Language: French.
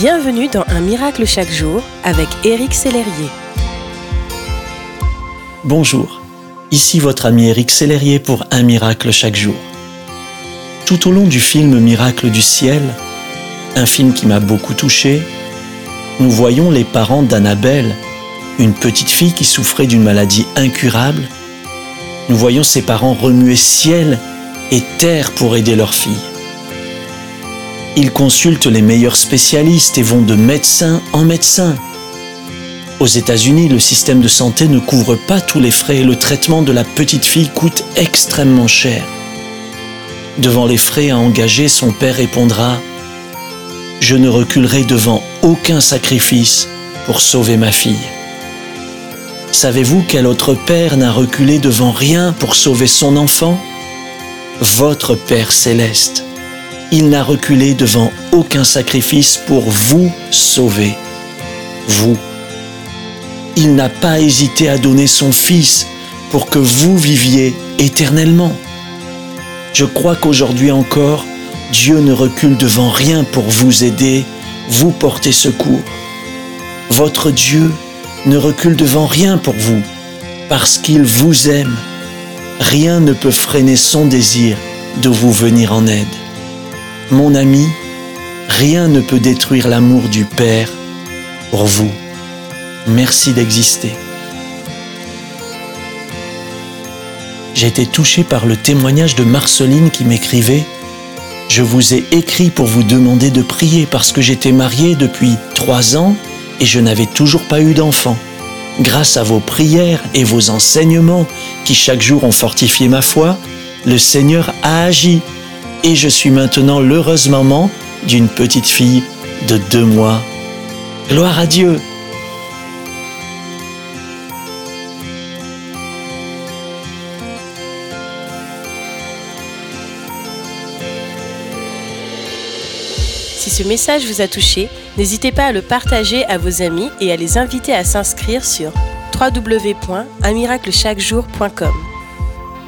Bienvenue dans Un miracle chaque jour avec Éric Sellerier. Bonjour, ici votre ami Éric Sellerier pour Un miracle chaque jour. Tout au long du film Miracle du ciel, un film qui m'a beaucoup touché, nous voyons les parents d'Annabelle, une petite fille qui souffrait d'une maladie incurable. Nous voyons ses parents remuer ciel et terre pour aider leur fille. Ils consultent les meilleurs spécialistes et vont de médecin en médecin. Aux États-Unis, le système de santé ne couvre pas tous les frais et le traitement de la petite fille coûte extrêmement cher. Devant les frais à engager, son père répondra ⁇ Je ne reculerai devant aucun sacrifice pour sauver ma fille. Savez-vous quel autre père n'a reculé devant rien pour sauver son enfant? Votre Père céleste il n'a reculé devant aucun sacrifice pour vous sauver. Vous. Il n'a pas hésité à donner son Fils pour que vous viviez éternellement. Je crois qu'aujourd'hui encore, Dieu ne recule devant rien pour vous aider, vous porter secours. Votre Dieu ne recule devant rien pour vous, parce qu'il vous aime. Rien ne peut freiner son désir de vous venir en aide. Mon ami, rien ne peut détruire l'amour du Père pour vous. Merci d'exister. J'ai été touché par le témoignage de Marceline qui m'écrivait Je vous ai écrit pour vous demander de prier parce que j'étais mariée depuis trois ans et je n'avais toujours pas eu d'enfant. Grâce à vos prières et vos enseignements qui chaque jour ont fortifié ma foi, le Seigneur a agi et je suis maintenant l'heureuse maman d'une petite fille de deux mois. Gloire à Dieu. Si ce message vous a touché, n'hésitez pas à le partager à vos amis et à les inviter à s'inscrire sur www.unmiraclechaquejour.com.